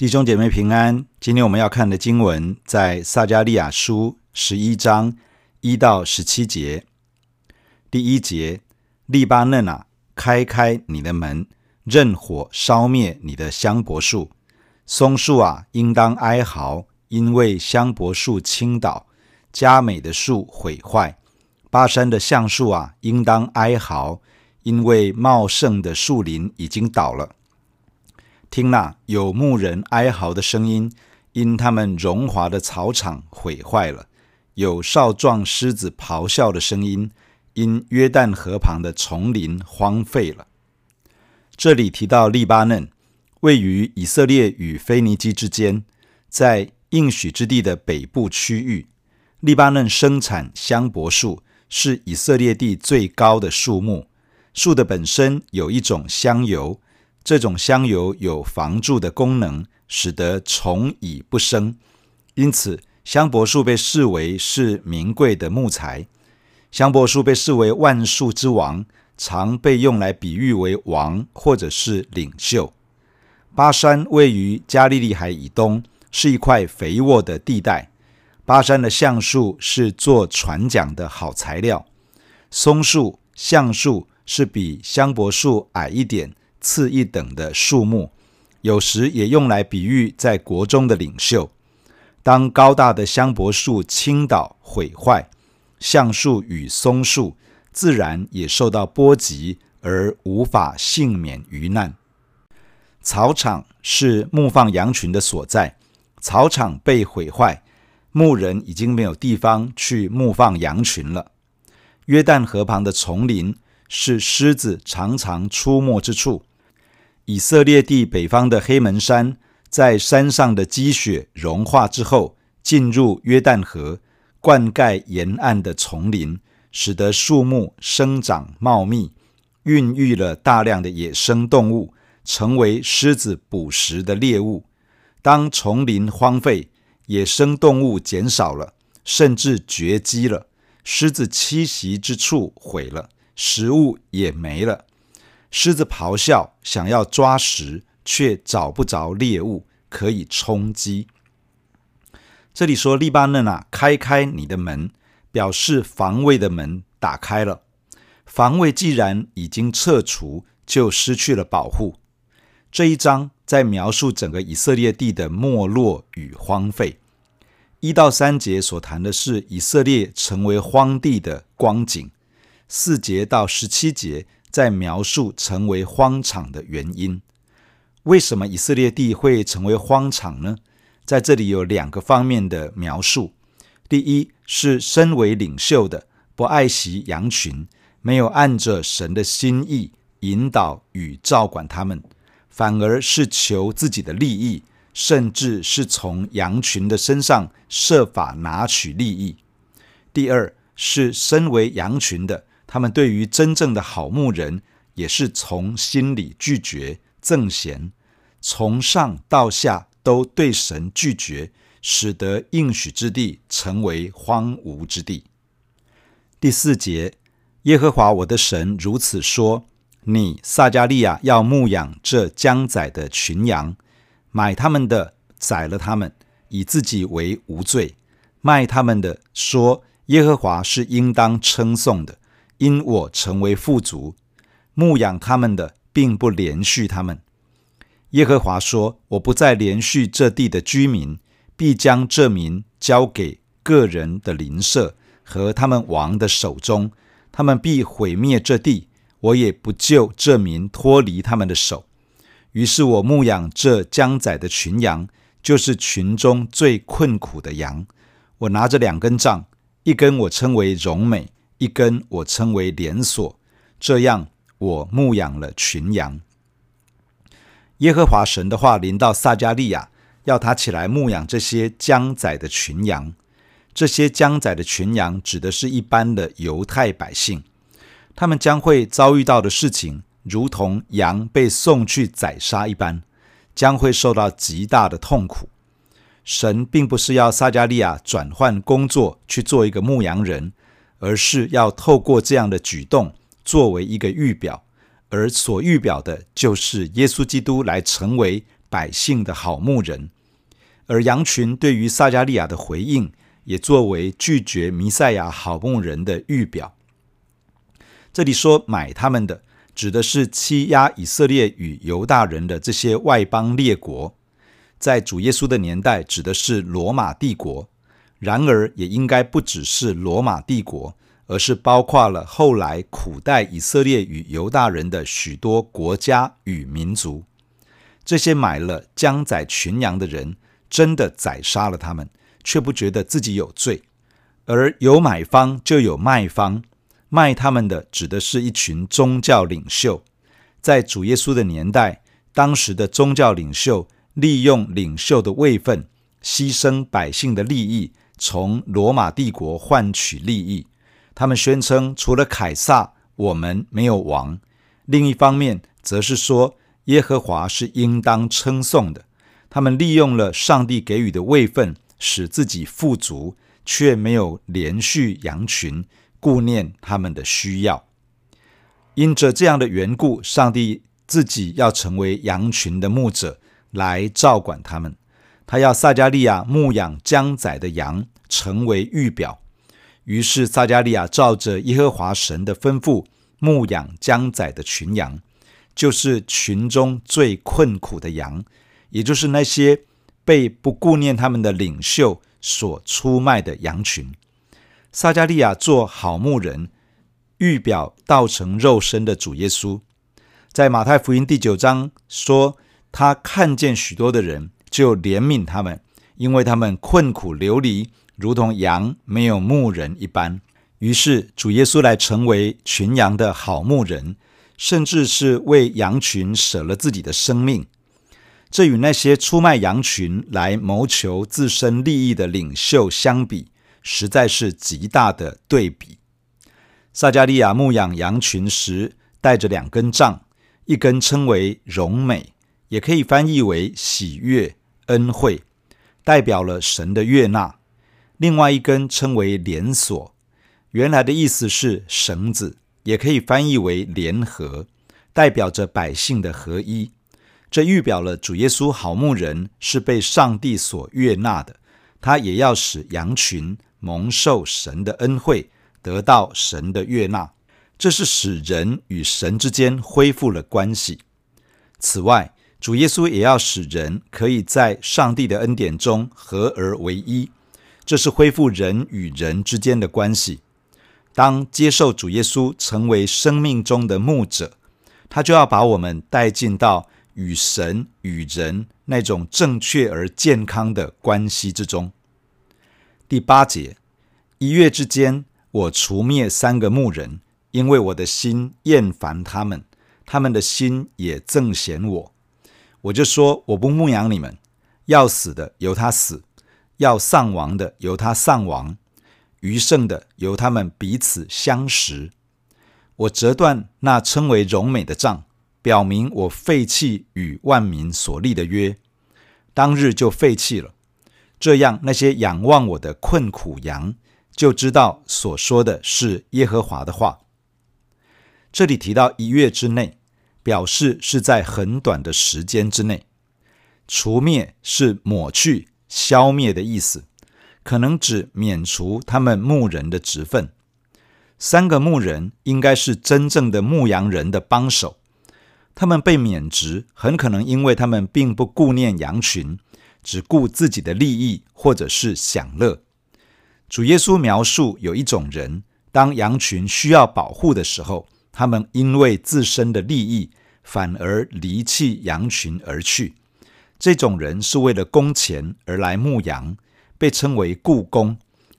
弟兄姐妹平安。今天我们要看的经文在撒迦利亚书十一章一到十七节。第一节：利巴嫩啊，开开你的门，任火烧灭你的香柏树；松树啊，应当哀嚎，因为香柏树倾倒，佳美的树毁坏；巴山的橡树啊，应当哀嚎，因为茂盛的树林已经倒了。听哪，有牧人哀嚎的声音，因他们荣华的草场毁坏了；有少壮狮子咆哮的声音，因约旦河旁的丛林荒废了。这里提到利巴嫩，位于以色列与腓尼基之间，在应许之地的北部区域。利巴嫩生产香柏树，是以色列地最高的树木。树的本身有一种香油。这种香油有防蛀的功能，使得虫蚁不生，因此香柏树被视为是名贵的木材。香柏树被视为万树之王，常被用来比喻为王或者是领袖。巴山位于加利利海以东，是一块肥沃的地带。巴山的橡树是做船桨的好材料，松树、橡树是比香柏树矮一点。次一等的树木，有时也用来比喻在国中的领袖。当高大的香柏树倾倒毁坏，橡树与松树自然也受到波及，而无法幸免于难。草场是牧放羊群的所在，草场被毁坏，牧人已经没有地方去牧放羊群了。约旦河旁的丛林是狮子常常出没之处。以色列地北方的黑门山，在山上的积雪融化之后，进入约旦河，灌溉沿岸的丛林，使得树木生长茂密，孕育了大量的野生动物，成为狮子捕食的猎物。当丛林荒废，野生动物减少了，甚至绝迹了，狮子栖息之处毁了，食物也没了。狮子咆哮，想要抓食，却找不着猎物可以充饥。这里说：“利巴嫩啊，开开你的门，表示防卫的门打开了。防卫既然已经撤除，就失去了保护。”这一章在描述整个以色列地的没落与荒废。一到三节所谈的是以色列成为荒地的光景。四节到十七节。在描述成为荒场的原因，为什么以色列地会成为荒场呢？在这里有两个方面的描述。第一是身为领袖的不爱惜羊群，没有按着神的心意引导与照管他们，反而是求自己的利益，甚至是从羊群的身上设法拿取利益。第二是身为羊群的。他们对于真正的好牧人，也是从心里拒绝赠贤，从上到下都对神拒绝，使得应许之地成为荒芜之地。第四节，耶和华我的神如此说：你撒迦利亚要牧养这将宰的群羊，买他们的宰了他们，以自己为无罪；卖他们的说耶和华是应当称颂的。因我成为富足，牧养他们的，并不连续他们。耶和华说：“我不再连续这地的居民，必将这民交给个人的邻舍和他们王的手中，他们必毁灭这地，我也不救这民脱离他们的手。”于是，我牧养这将宰的群羊，就是群中最困苦的羊。我拿着两根杖，一根我称为荣美。一根我称为连锁，这样我牧养了群羊。耶和华神的话临到撒迦利亚，要他起来牧养这些将宰的群羊。这些将宰的群羊指的是一般的犹太百姓，他们将会遭遇到的事情，如同羊被送去宰杀一般，将会受到极大的痛苦。神并不是要撒迦利亚转换工作去做一个牧羊人。而是要透过这样的举动作为一个预表，而所预表的就是耶稣基督来成为百姓的好牧人。而羊群对于撒迦利亚的回应，也作为拒绝弥赛亚好牧人的预表。这里说买他们的，指的是欺压以色列与犹大人的这些外邦列国，在主耶稣的年代指的是罗马帝国。然而，也应该不只是罗马帝国，而是包括了后来苦待以色列与犹大人的许多国家与民族。这些买了将宰群羊的人，真的宰杀了他们，却不觉得自己有罪。而有买方就有卖方，卖他们的指的是一群宗教领袖。在主耶稣的年代，当时的宗教领袖利用领袖的位分，牺牲百姓的利益。从罗马帝国换取利益，他们宣称除了凯撒，我们没有王。另一方面，则是说耶和华是应当称颂的。他们利用了上帝给予的位分，使自己富足，却没有连续羊群，顾念他们的需要。因着这样的缘故，上帝自己要成为羊群的牧者，来照管他们。他要撒迦利亚牧养将宰的羊，成为预表。于是撒迦利亚照着耶和华神的吩咐，牧养将宰的群羊，就是群中最困苦的羊，也就是那些被不顾念他们的领袖所出卖的羊群。撒迦利亚做好牧人，预表道成肉身的主耶稣。在马太福音第九章说，他看见许多的人。就怜悯他们，因为他们困苦流离，如同羊没有牧人一般。于是主耶稣来成为群羊的好牧人，甚至是为羊群舍了自己的生命。这与那些出卖羊群来谋求自身利益的领袖相比，实在是极大的对比。撒迦利亚牧养羊群时，带着两根杖，一根称为荣美，也可以翻译为喜悦。恩惠代表了神的悦纳，另外一根称为连锁，原来的意思是绳子，也可以翻译为联合，代表着百姓的合一。这预表了主耶稣好牧人是被上帝所悦纳的，他也要使羊群蒙受神的恩惠，得到神的悦纳。这是使人与神之间恢复了关系。此外，主耶稣也要使人可以在上帝的恩典中合而为一，这是恢复人与人之间的关系。当接受主耶稣成为生命中的牧者，他就要把我们带进到与神与人那种正确而健康的关系之中。第八节，一月之间，我除灭三个牧人，因为我的心厌烦他们，他们的心也憎嫌我。我就说，我不牧养你们，要死的由他死，要丧亡的由他丧亡，余剩的由他们彼此相食。我折断那称为荣美的杖，表明我废弃与万民所立的约，当日就废弃了。这样，那些仰望我的困苦羊就知道所说的是耶和华的话。这里提到一月之内。表示是在很短的时间之内，除灭是抹去、消灭的意思，可能指免除他们牧人的职分。三个牧人应该是真正的牧羊人的帮手，他们被免职，很可能因为他们并不顾念羊群，只顾自己的利益或者是享乐。主耶稣描述有一种人，当羊群需要保护的时候。他们因为自身的利益，反而离弃羊群而去。这种人是为了工钱而来牧羊，被称为雇工。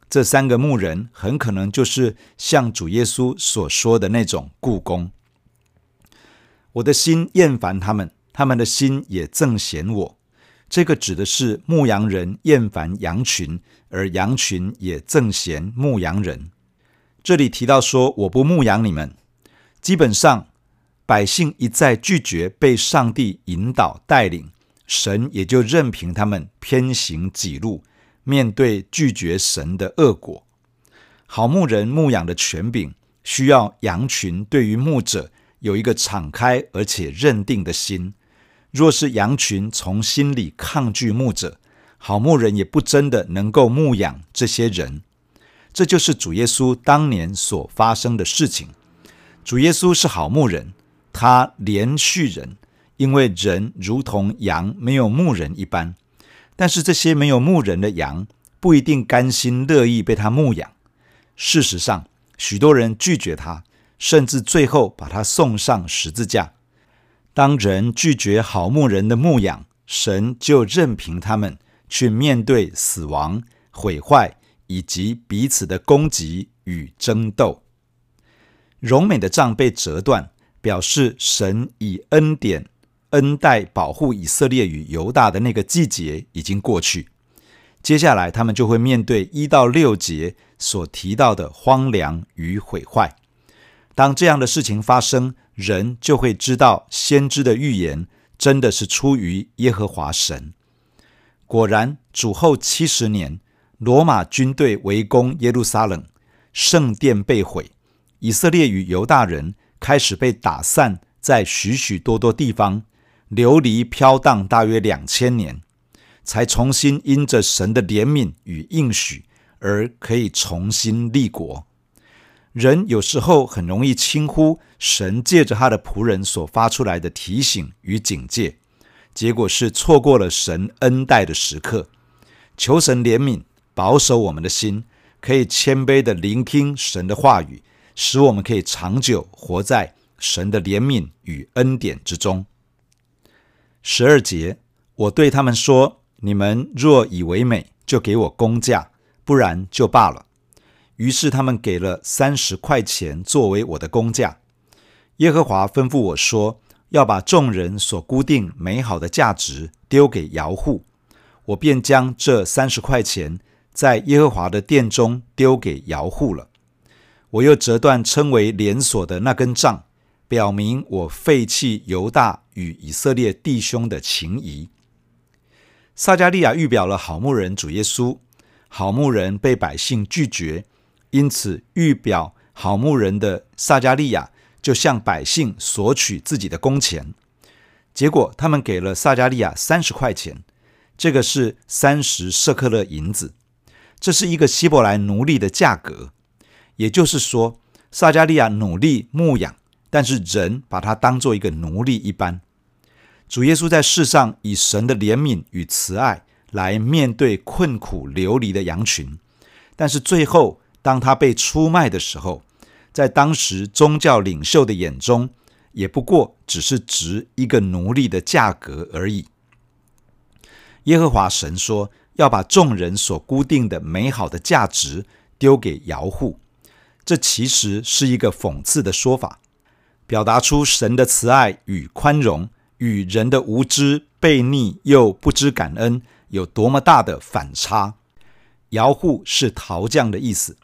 这三个牧人很可能就是像主耶稣所说的那种雇工。我的心厌烦他们，他们的心也憎嫌我。这个指的是牧羊人厌烦羊群，而羊群也憎嫌牧羊人。这里提到说：“我不牧养你们。”基本上，百姓一再拒绝被上帝引导带领，神也就任凭他们偏行己路，面对拒绝神的恶果。好牧人牧养的权柄，需要羊群对于牧者有一个敞开而且认定的心，若是羊群从心里抗拒牧者，好牧人也不真的能够牧养这些人。这就是主耶稣当年所发生的事情。主耶稣是好牧人，他怜恤人，因为人如同羊没有牧人一般。但是这些没有牧人的羊不一定甘心乐意被他牧养。事实上，许多人拒绝他，甚至最后把他送上十字架。当人拒绝好牧人的牧养，神就任凭他们去面对死亡、毁坏以及彼此的攻击与争斗。荣美的杖被折断，表示神以恩典恩待保护以色列与犹大的那个季节已经过去。接下来，他们就会面对一到六节所提到的荒凉与毁坏。当这样的事情发生，人就会知道先知的预言真的是出于耶和华神。果然，主后七十年，罗马军队围攻耶路撒冷，圣殿被毁，以色列与犹大人开始被打散在许许多多地方，流离飘荡大约两千年，才重新因着神的怜悯与应许而可以重新立国。人有时候很容易轻忽神借着他的仆人所发出来的提醒与警戒，结果是错过了神恩待的时刻。求神怜悯，保守我们的心，可以谦卑地聆听神的话语，使我们可以长久活在神的怜悯与恩典之中。十二节，我对他们说：“你们若以为美，就给我工价；不然就罢了。”于是他们给了三十块钱作为我的工价。耶和华吩咐我说：“要把众人所固定美好的价值丢给窑户。”我便将这三十块钱在耶和华的殿中丢给窑户了。我又折断称为连锁的那根杖，表明我废弃犹大与以色列弟兄的情谊。撒迦利亚预表了好牧人主耶稣，好牧人被百姓拒绝。因此，预表好牧人的撒迦利亚就向百姓索取自己的工钱，结果他们给了撒迦利亚三十块钱，这个是三十舍克勒银子，这是一个希伯来奴隶的价格。也就是说，撒迦利亚努力牧养，但是人把他当做一个奴隶一般。主耶稣在世上以神的怜悯与慈爱来面对困苦流离的羊群，但是最后。当他被出卖的时候，在当时宗教领袖的眼中，也不过只是值一个奴隶的价格而已。耶和华神说要把众人所固定的美好的价值丢给摇户，这其实是一个讽刺的说法，表达出神的慈爱与宽容与人的无知、悖逆又不知感恩有多么大的反差。窑户是陶匠的意思。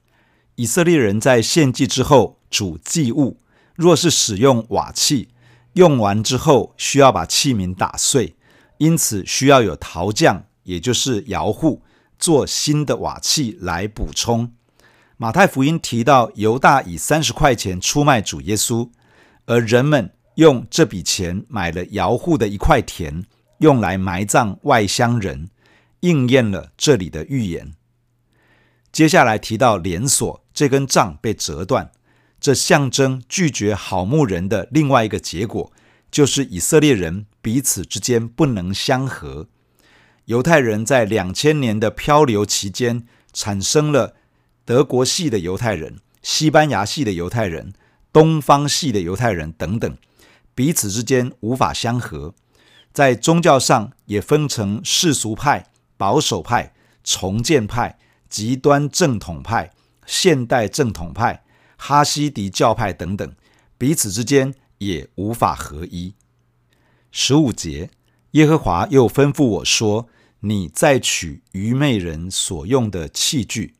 以色列人在献祭之后煮祭物，若是使用瓦器，用完之后需要把器皿打碎，因此需要有陶匠，也就是窑户，做新的瓦器来补充。马太福音提到犹大以三十块钱出卖主耶稣，而人们用这笔钱买了摇户的一块田，用来埋葬外乡人，应验了这里的预言。接下来提到连锁，这根杖被折断，这象征拒绝好牧人的另外一个结果，就是以色列人彼此之间不能相合。犹太人在两千年的漂流期间，产生了德国系的犹太人、西班牙系的犹太人、东方系的犹太人等等，彼此之间无法相合。在宗教上也分成世俗派、保守派、重建派。极端正统派、现代正统派、哈西迪教派等等，彼此之间也无法合一。十五节，耶和华又吩咐我说：“你再取愚昧人所用的器具，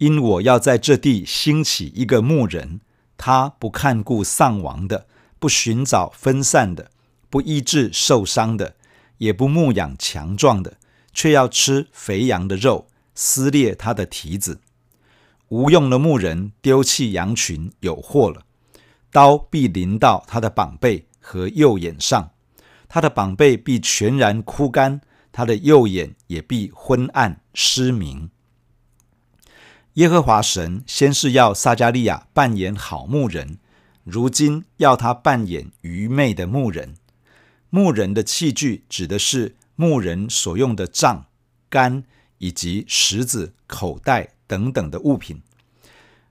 因我要在这地兴起一个牧人，他不看顾丧亡的，不寻找分散的，不医治受伤的，也不牧养强壮的，却要吃肥羊的肉。”撕裂他的蹄子，无用的牧人丢弃羊群，有祸了。刀必临到他的膀背和右眼上，他的膀背必全然枯干，他的右眼也必昏暗失明。耶和华神先是要撒迦利亚扮演好牧人，如今要他扮演愚昧的牧人。牧人的器具指的是牧人所用的杖、竿以及石子、口袋等等的物品。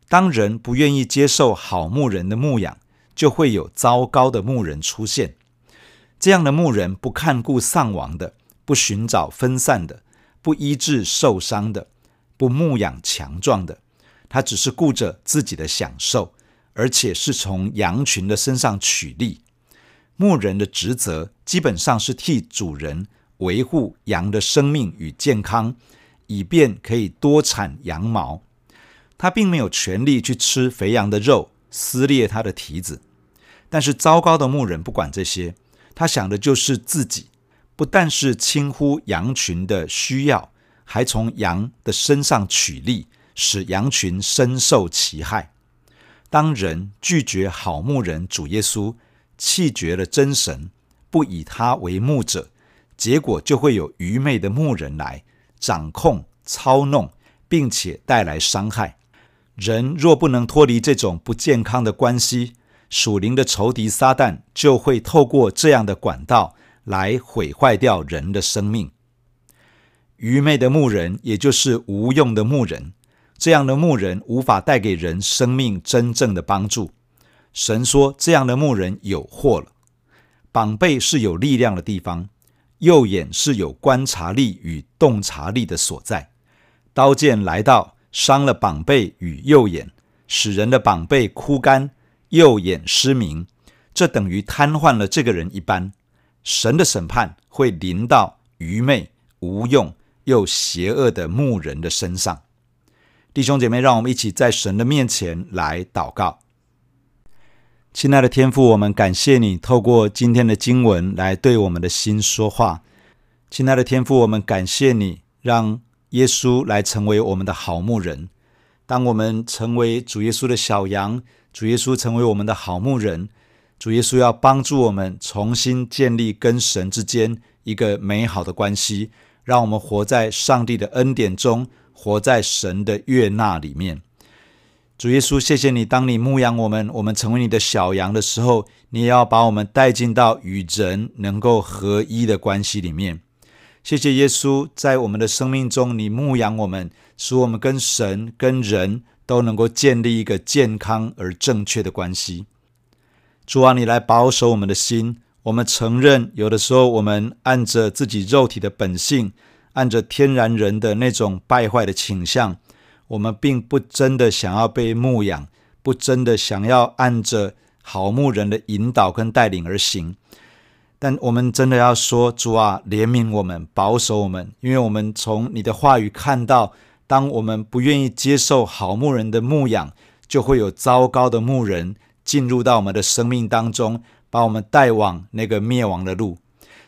当人不愿意接受好牧人的牧养，就会有糟糕的牧人出现。这样的牧人不看顾丧亡的，不寻找分散的，不医治受伤的，不牧养强壮的，他只是顾着自己的享受，而且是从羊群的身上取利。牧人的职责基本上是替主人维护羊的生命与健康，以便可以多产羊毛。他并没有权利去吃肥羊的肉，撕裂他的蹄子。但是糟糕的牧人不管这些。他想的就是自己，不但是轻忽羊群的需要，还从羊的身上取利，使羊群深受其害。当人拒绝好牧人主耶稣，弃绝了真神，不以他为牧者，结果就会有愚昧的牧人来掌控、操弄，并且带来伤害。人若不能脱离这种不健康的关系，属灵的仇敌撒旦就会透过这样的管道来毁坏掉人的生命。愚昧的牧人，也就是无用的牧人，这样的牧人无法带给人生命真正的帮助。神说，这样的牧人有祸了。膀臂是有力量的地方，右眼是有观察力与洞察力的所在。刀剑来到，伤了膀臂与右眼，使人的膀臂枯干。右眼失明，这等于瘫痪了这个人一般。神的审判会临到愚昧、无用又邪恶的牧人的身上。弟兄姐妹，让我们一起在神的面前来祷告。亲爱的天父，我们感谢你透过今天的经文来对我们的心说话。亲爱的天父，我们感谢你让耶稣来成为我们的好牧人。当我们成为主耶稣的小羊，主耶稣成为我们的好牧人，主耶稣要帮助我们重新建立跟神之间一个美好的关系，让我们活在上帝的恩典中，活在神的悦纳里面。主耶稣，谢谢你，当你牧养我们，我们成为你的小羊的时候，你也要把我们带进到与人能够合一的关系里面。谢谢耶稣，在我们的生命中，你牧养我们，使我们跟神、跟人。都能够建立一个健康而正确的关系。主啊，你来保守我们的心。我们承认，有的时候我们按着自己肉体的本性，按着天然人的那种败坏的倾向，我们并不真的想要被牧养，不真的想要按着好牧人的引导跟带领而行。但我们真的要说，主啊，怜悯我们，保守我们，因为我们从你的话语看到。当我们不愿意接受好牧人的牧养，就会有糟糕的牧人进入到我们的生命当中，把我们带往那个灭亡的路。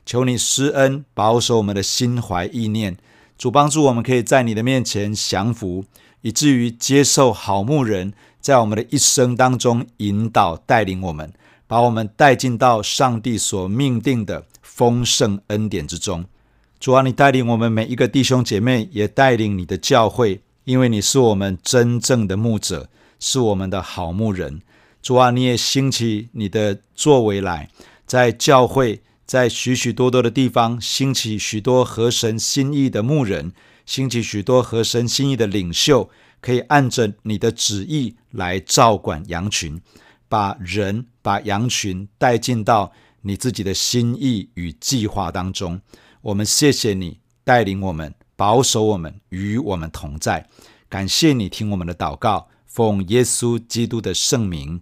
求你施恩，保守我们的心怀意念，主帮助我们可以在你的面前降服，以至于接受好牧人在我们的一生当中引导带领我们，把我们带进到上帝所命定的丰盛恩典之中。主啊，你带领我们每一个弟兄姐妹，也带领你的教会，因为你是我们真正的牧者，是我们的好牧人。主啊，你也兴起你的作为来，在教会，在许许多多的地方兴起许多合神心意的牧人，兴起许多合神心意的领袖，可以按着你的旨意来照管羊群，把人把羊群带进到你自己的心意与计划当中。我们谢谢你带领我们，保守我们，与我们同在。感谢你听我们的祷告，奉耶稣基督的圣名，